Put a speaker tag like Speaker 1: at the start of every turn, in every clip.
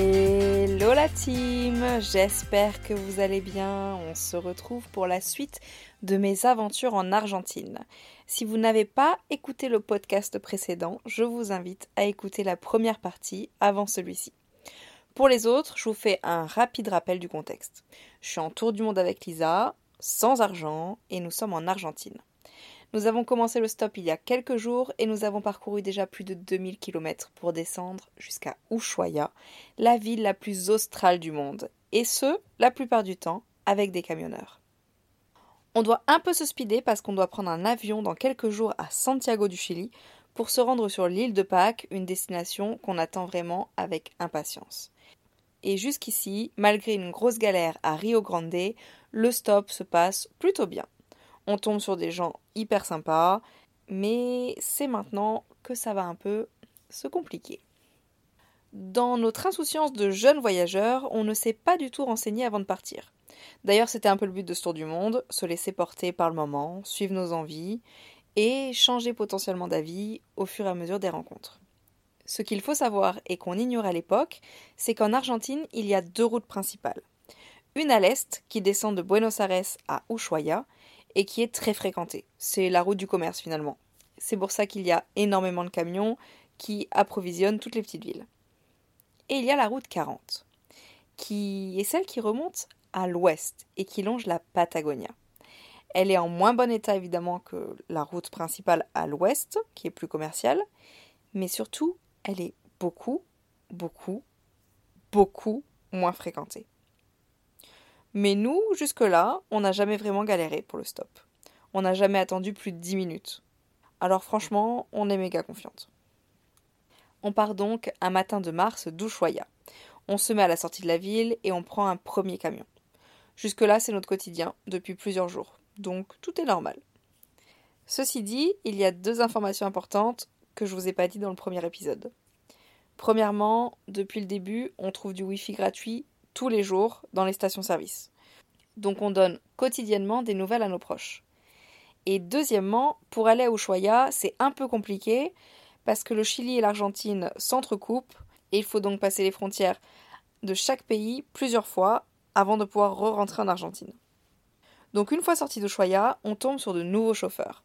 Speaker 1: Hello la team, j'espère que vous allez bien. On se retrouve pour la suite de mes aventures en Argentine. Si vous n'avez pas écouté le podcast précédent, je vous invite à écouter la première partie avant celui-ci. Pour les autres, je vous fais un rapide rappel du contexte. Je suis en tour du monde avec Lisa, sans argent, et nous sommes en Argentine. Nous avons commencé le stop il y a quelques jours et nous avons parcouru déjà plus de 2000 km pour descendre jusqu'à Ushuaia, la ville la plus australe du monde, et ce, la plupart du temps, avec des camionneurs. On doit un peu se speeder parce qu'on doit prendre un avion dans quelques jours à Santiago du Chili pour se rendre sur l'île de Pâques, une destination qu'on attend vraiment avec impatience. Et jusqu'ici, malgré une grosse galère à Rio Grande, le stop se passe plutôt bien. On tombe sur des gens hyper sympas, mais c'est maintenant que ça va un peu se compliquer. Dans notre insouciance de jeunes voyageurs, on ne s'est pas du tout renseigné avant de partir. D'ailleurs, c'était un peu le but de ce tour du monde, se laisser porter par le moment, suivre nos envies et changer potentiellement d'avis au fur et à mesure des rencontres. Ce qu'il faut savoir et qu'on ignorait à l'époque, c'est qu'en Argentine, il y a deux routes principales. Une à l'est qui descend de Buenos Aires à Ushuaia et qui est très fréquentée. C'est la route du commerce finalement. C'est pour ça qu'il y a énormément de camions qui approvisionnent toutes les petites villes. Et il y a la route 40, qui est celle qui remonte à l'ouest et qui longe la Patagonia. Elle est en moins bon état évidemment que la route principale à l'ouest, qui est plus commerciale, mais surtout, elle est beaucoup, beaucoup, beaucoup moins fréquentée. Mais nous, jusque-là, on n'a jamais vraiment galéré pour le stop. On n'a jamais attendu plus de 10 minutes. Alors franchement, on est méga confiante. On part donc un matin de mars d'Ushuaia. On se met à la sortie de la ville et on prend un premier camion. Jusque-là, c'est notre quotidien, depuis plusieurs jours. Donc tout est normal. Ceci dit, il y a deux informations importantes que je vous ai pas dit dans le premier épisode. Premièrement, depuis le début, on trouve du Wi-Fi gratuit tous les jours dans les stations-service. Donc on donne quotidiennement des nouvelles à nos proches. Et deuxièmement, pour aller à Ushuaia, c'est un peu compliqué parce que le Chili et l'Argentine s'entrecoupent et il faut donc passer les frontières de chaque pays plusieurs fois avant de pouvoir re-rentrer en Argentine. Donc une fois sorti d'Ushuaia, on tombe sur de nouveaux chauffeurs.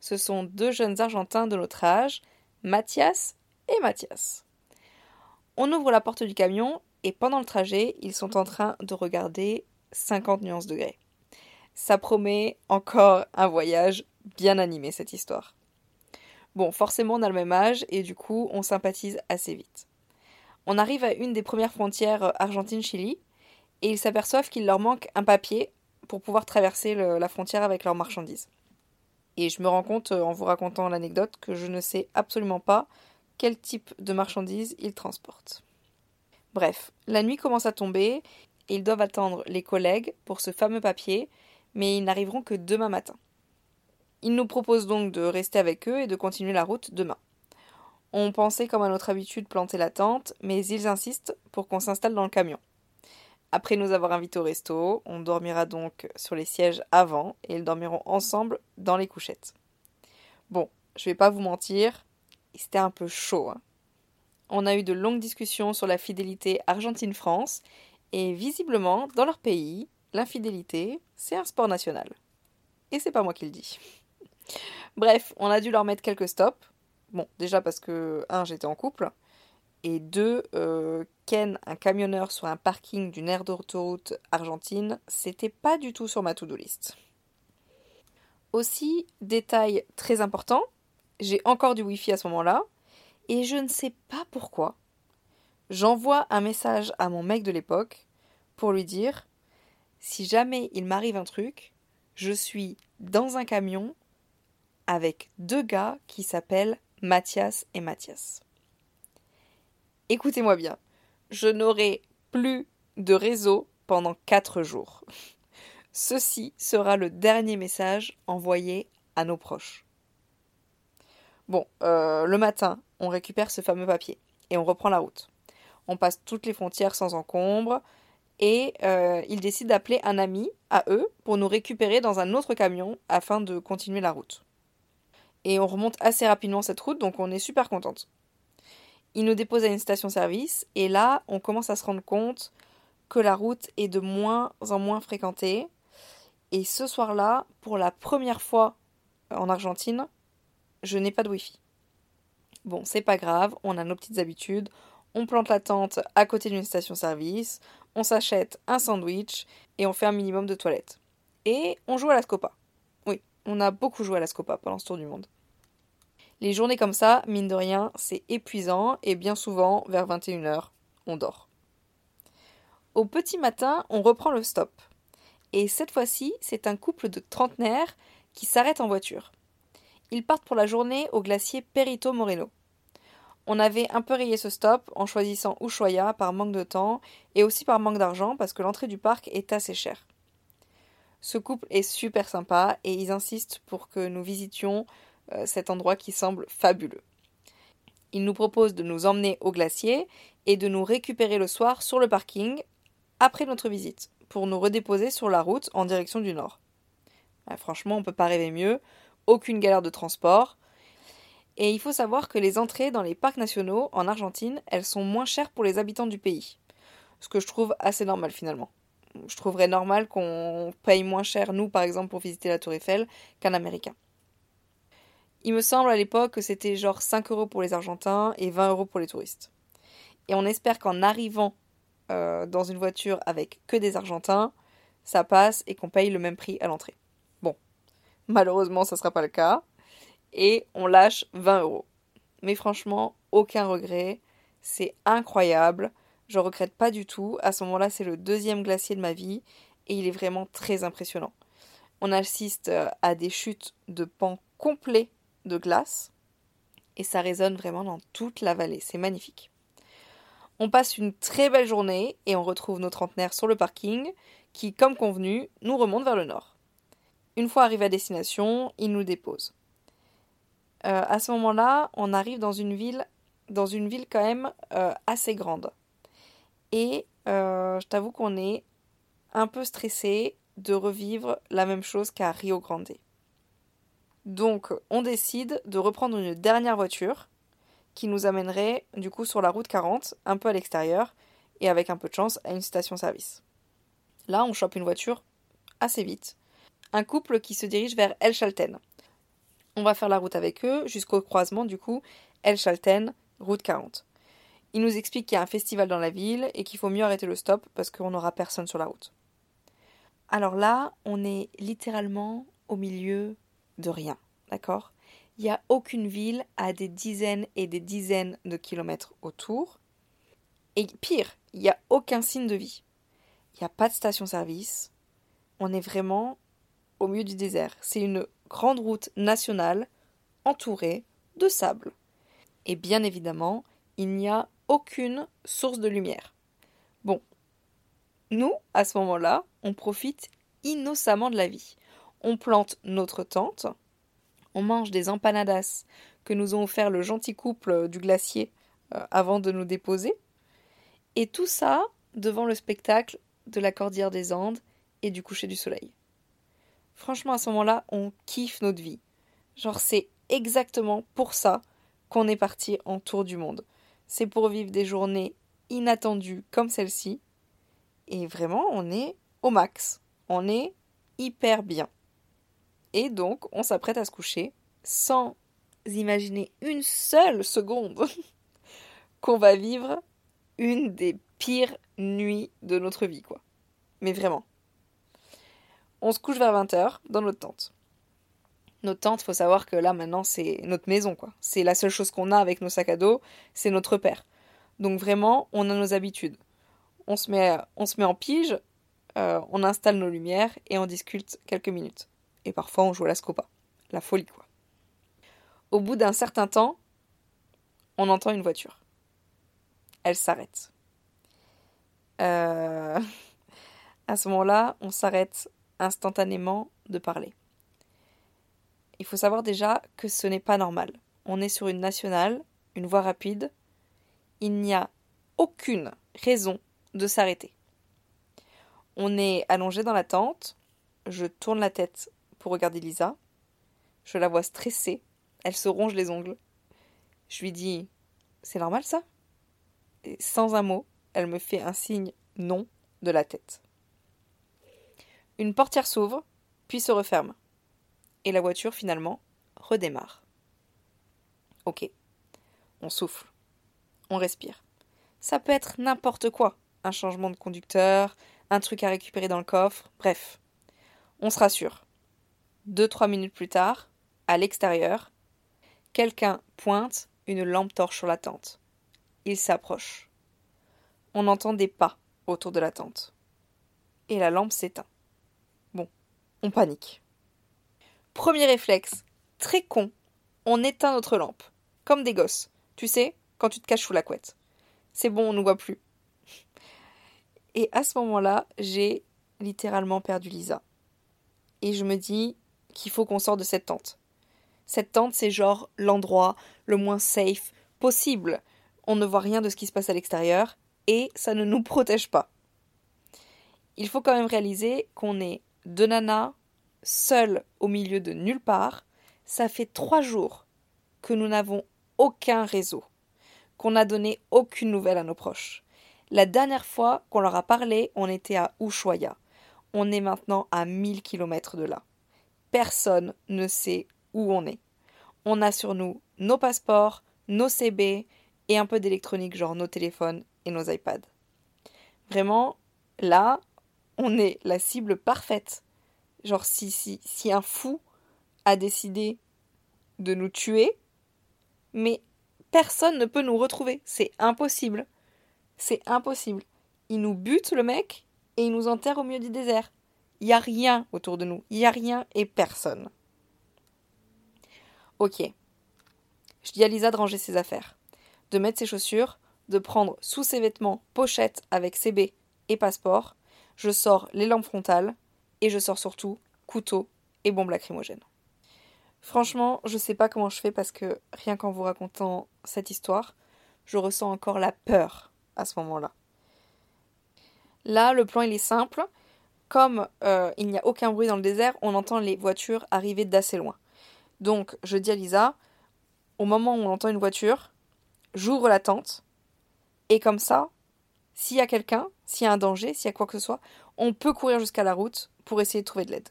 Speaker 1: Ce sont deux jeunes Argentins de notre âge, Mathias et Mathias. On ouvre la porte du camion et pendant le trajet, ils sont en train de regarder 50 nuances degrés. Ça promet encore un voyage bien animé, cette histoire. Bon, forcément, on a le même âge et du coup, on sympathise assez vite. On arrive à une des premières frontières Argentine-Chili et ils s'aperçoivent qu'il leur manque un papier pour pouvoir traverser la frontière avec leurs marchandises. Et je me rends compte en vous racontant l'anecdote que je ne sais absolument pas quel type de marchandises ils transportent. Bref, la nuit commence à tomber et ils doivent attendre les collègues pour ce fameux papier, mais ils n'arriveront que demain matin. Ils nous proposent donc de rester avec eux et de continuer la route demain. On pensait comme à notre habitude planter la tente, mais ils insistent pour qu'on s'installe dans le camion. Après nous avoir invités au resto, on dormira donc sur les sièges avant et ils dormiront ensemble dans les couchettes. Bon, je vais pas vous mentir, c'était un peu chaud. Hein. On a eu de longues discussions sur la fidélité Argentine-France, et visiblement, dans leur pays, l'infidélité, c'est un sport national. Et c'est pas moi qui le dis. Bref, on a dû leur mettre quelques stops. Bon, déjà parce que, un, j'étais en couple, et deux, euh, ken un camionneur sur un parking d'une aire d'autoroute argentine, c'était pas du tout sur ma to-do list. Aussi, détail très important, j'ai encore du wifi à ce moment-là, et je ne sais pas pourquoi. J'envoie un message à mon mec de l'époque pour lui dire si jamais il m'arrive un truc, je suis dans un camion avec deux gars qui s'appellent Mathias et Mathias. Écoutez-moi bien, je n'aurai plus de réseau pendant quatre jours. Ceci sera le dernier message envoyé à nos proches. Bon, euh, le matin, on récupère ce fameux papier et on reprend la route. On passe toutes les frontières sans encombre et euh, ils décident d'appeler un ami à eux pour nous récupérer dans un autre camion afin de continuer la route. Et on remonte assez rapidement cette route donc on est super contente. Il nous dépose à une station-service et là, on commence à se rendre compte que la route est de moins en moins fréquentée. Et ce soir-là, pour la première fois en Argentine, je n'ai pas de Wi-Fi. Bon, c'est pas grave, on a nos petites habitudes. On plante la tente à côté d'une station-service, on s'achète un sandwich et on fait un minimum de toilettes. Et on joue à la Scopa. Oui, on a beaucoup joué à la Scopa pendant ce tour du monde. Les journées comme ça, mine de rien, c'est épuisant et bien souvent, vers 21h, on dort. Au petit matin, on reprend le stop. Et cette fois-ci, c'est un couple de trentenaires qui s'arrête en voiture. Ils partent pour la journée au glacier Perito Moreno. On avait un peu rayé ce stop en choisissant Ushuaia par manque de temps et aussi par manque d'argent parce que l'entrée du parc est assez chère. Ce couple est super sympa et ils insistent pour que nous visitions euh, cet endroit qui semble fabuleux. Ils nous proposent de nous emmener au glacier et de nous récupérer le soir sur le parking après notre visite pour nous redéposer sur la route en direction du nord. franchement, on ne peut pas rêver mieux, aucune galère de transport, et il faut savoir que les entrées dans les parcs nationaux en Argentine, elles sont moins chères pour les habitants du pays. Ce que je trouve assez normal finalement. Je trouverais normal qu'on paye moins cher, nous par exemple, pour visiter la Tour Eiffel, qu'un Américain. Il me semble à l'époque que c'était genre 5 euros pour les Argentins et 20 euros pour les touristes. Et on espère qu'en arrivant euh, dans une voiture avec que des Argentins, ça passe et qu'on paye le même prix à l'entrée. Malheureusement, ça ne sera pas le cas et on lâche 20 euros. Mais franchement, aucun regret. C'est incroyable. Je regrette pas du tout. À ce moment-là, c'est le deuxième glacier de ma vie et il est vraiment très impressionnant. On assiste euh, à des chutes de pans complets de glace et ça résonne vraiment dans toute la vallée. C'est magnifique. On passe une très belle journée et on retrouve nos trentenaires sur le parking qui, comme convenu, nous remonte vers le nord. Une fois arrivé à destination, ils nous déposent. Euh, à ce moment-là, on arrive dans une ville, dans une ville quand même euh, assez grande. Et euh, je t'avoue qu'on est un peu stressé de revivre la même chose qu'à Rio Grande. Donc, on décide de reprendre une dernière voiture qui nous amènerait du coup sur la route 40, un peu à l'extérieur, et avec un peu de chance à une station-service. Là, on chope une voiture assez vite. Un couple qui se dirige vers El Chalten. On va faire la route avec eux jusqu'au croisement du coup El Chalten, route 40. Il nous explique qu'il y a un festival dans la ville et qu'il faut mieux arrêter le stop parce qu'on n'aura personne sur la route. Alors là, on est littéralement au milieu de rien, d'accord? Il n'y a aucune ville à des dizaines et des dizaines de kilomètres autour. Et pire, il n'y a aucun signe de vie. Il n'y a pas de station-service. On est vraiment au milieu du désert. C'est une grande route nationale entourée de sable. Et bien évidemment, il n'y a aucune source de lumière. Bon, nous, à ce moment-là, on profite innocemment de la vie. On plante notre tente, on mange des empanadas que nous ont offert le gentil couple du glacier euh, avant de nous déposer, et tout ça devant le spectacle de la cordillère des Andes et du coucher du soleil. Franchement, à ce moment-là, on kiffe notre vie. Genre, c'est exactement pour ça qu'on est parti en tour du monde. C'est pour vivre des journées inattendues comme celle-ci. Et vraiment, on est au max. On est hyper bien. Et donc, on s'apprête à se coucher sans imaginer une seule seconde qu'on va vivre une des pires nuits de notre vie, quoi. Mais vraiment. On se couche vers 20h dans notre tente. Notre tente, faut savoir que là maintenant c'est notre maison quoi. C'est la seule chose qu'on a avec nos sacs à dos, c'est notre père. Donc vraiment, on a nos habitudes. On se met, on se met en pige, euh, on installe nos lumières et on discute quelques minutes. Et parfois on joue à la scopa. La folie quoi. Au bout d'un certain temps, on entend une voiture. Elle s'arrête. Euh, à ce moment-là, on s'arrête instantanément de parler. Il faut savoir déjà que ce n'est pas normal. On est sur une nationale, une voie rapide. Il n'y a aucune raison de s'arrêter. On est allongé dans la tente. Je tourne la tête pour regarder Lisa. Je la vois stressée. Elle se ronge les ongles. Je lui dis c'est normal ça? Et sans un mot, elle me fait un signe non de la tête. Une portière s'ouvre, puis se referme. Et la voiture, finalement, redémarre. Ok. On souffle. On respire. Ça peut être n'importe quoi. Un changement de conducteur, un truc à récupérer dans le coffre, bref. On se rassure. Deux, trois minutes plus tard, à l'extérieur, quelqu'un pointe une lampe torche sur la tente. Il s'approche. On entend des pas autour de la tente. Et la lampe s'éteint. On panique. Premier réflexe, très con, on éteint notre lampe. Comme des gosses. Tu sais, quand tu te caches sous la couette. C'est bon, on ne voit plus. Et à ce moment-là, j'ai littéralement perdu Lisa. Et je me dis qu'il faut qu'on sorte de cette tente. Cette tente, c'est genre l'endroit le moins safe possible. On ne voit rien de ce qui se passe à l'extérieur et ça ne nous protège pas. Il faut quand même réaliser qu'on est deux nanas, seules au milieu de nulle part. Ça fait trois jours que nous n'avons aucun réseau, qu'on n'a donné aucune nouvelle à nos proches. La dernière fois qu'on leur a parlé, on était à Ushuaia. On est maintenant à 1000 kilomètres de là. Personne ne sait où on est. On a sur nous nos passeports, nos CB et un peu d'électronique, genre nos téléphones et nos iPads. Vraiment, là, on est la cible parfaite. Genre, si, si, si un fou a décidé de nous tuer, mais personne ne peut nous retrouver. C'est impossible. C'est impossible. Il nous bute, le mec, et il nous enterre au milieu du désert. Il n'y a rien autour de nous. Il n'y a rien et personne. Ok. Je dis à Lisa de ranger ses affaires, de mettre ses chaussures, de prendre sous ses vêtements pochette avec CB et passeport. Je sors les lampes frontales et je sors surtout couteau et bombe lacrymogène. Franchement, je sais pas comment je fais parce que rien qu'en vous racontant cette histoire, je ressens encore la peur à ce moment-là. Là, le plan il est simple. Comme euh, il n'y a aucun bruit dans le désert, on entend les voitures arriver d'assez loin. Donc, je dis à Lisa, au moment où on entend une voiture, j'ouvre la tente, et comme ça, s'il y a quelqu'un, s'il y a un danger, s'il y a quoi que ce soit, on peut courir jusqu'à la route pour essayer de trouver de l'aide.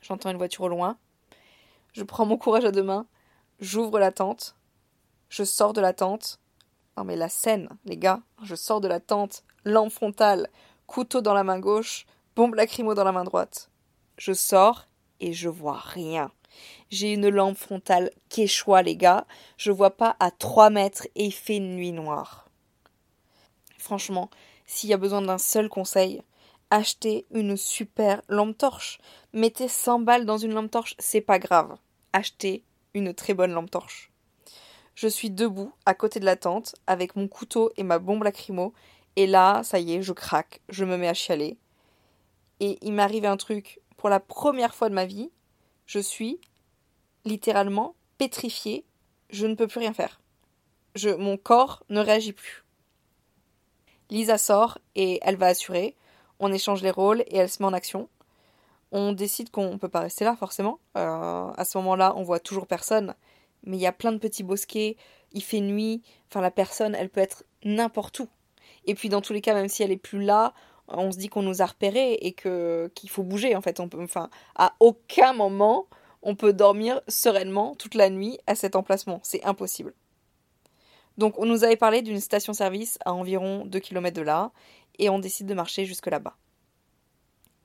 Speaker 1: J'entends une voiture au loin, je prends mon courage à deux mains, j'ouvre la tente, je sors de la tente, non mais la scène, les gars, je sors de la tente, lampe frontale, couteau dans la main gauche, bombe lacrymo dans la main droite. Je sors et je vois rien. J'ai une lampe frontale quechua, les gars. Je vois pas à trois mètres et il fait nuit noire. Franchement, s'il y a besoin d'un seul conseil, achetez une super lampe torche. Mettez 100 balles dans une lampe torche, c'est pas grave. Achetez une très bonne lampe torche. Je suis debout à côté de la tente avec mon couteau et ma bombe lacrymo. Et là, ça y est, je craque, je me mets à chialer. Et il m'arrive un truc pour la première fois de ma vie. Je suis littéralement pétrifiée. Je ne peux plus rien faire. Je, mon corps ne réagit plus. Lisa sort et elle va assurer. On échange les rôles et elle se met en action. On décide qu'on ne peut pas rester là forcément. Euh, à ce moment-là, on voit toujours personne mais il y a plein de petits bosquets, il fait nuit, enfin la personne, elle peut être n'importe où. Et puis dans tous les cas, même si elle est plus là, on se dit qu'on nous a repérés et qu'il faut bouger en fait. On peut, enfin, à aucun moment on peut dormir sereinement toute la nuit à cet emplacement, c'est impossible. Donc on nous avait parlé d'une station-service à environ 2 km de là, et on décide de marcher jusque là-bas.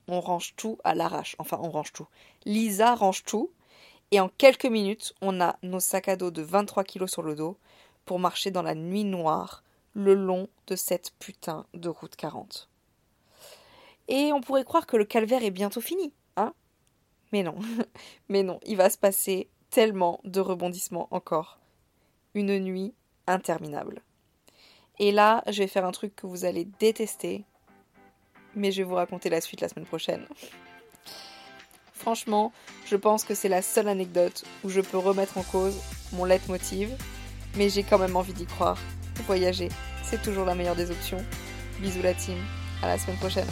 Speaker 1: On range tout à l'arrache, enfin on range tout. Lisa range tout, et en quelques minutes, on a nos sacs à dos de 23 kilos sur le dos pour marcher dans la nuit noire le long de cette putain de route 40. Et on pourrait croire que le calvaire est bientôt fini, hein? Mais non, mais non, il va se passer tellement de rebondissements encore. Une nuit interminable. Et là, je vais faire un truc que vous allez détester, mais je vais vous raconter la suite la semaine prochaine. Franchement, je pense que c'est la seule anecdote où je peux remettre en cause mon leitmotiv, mais j'ai quand même envie d'y croire. Voyager, c'est toujours la meilleure des options. Bisous la team, à la semaine prochaine.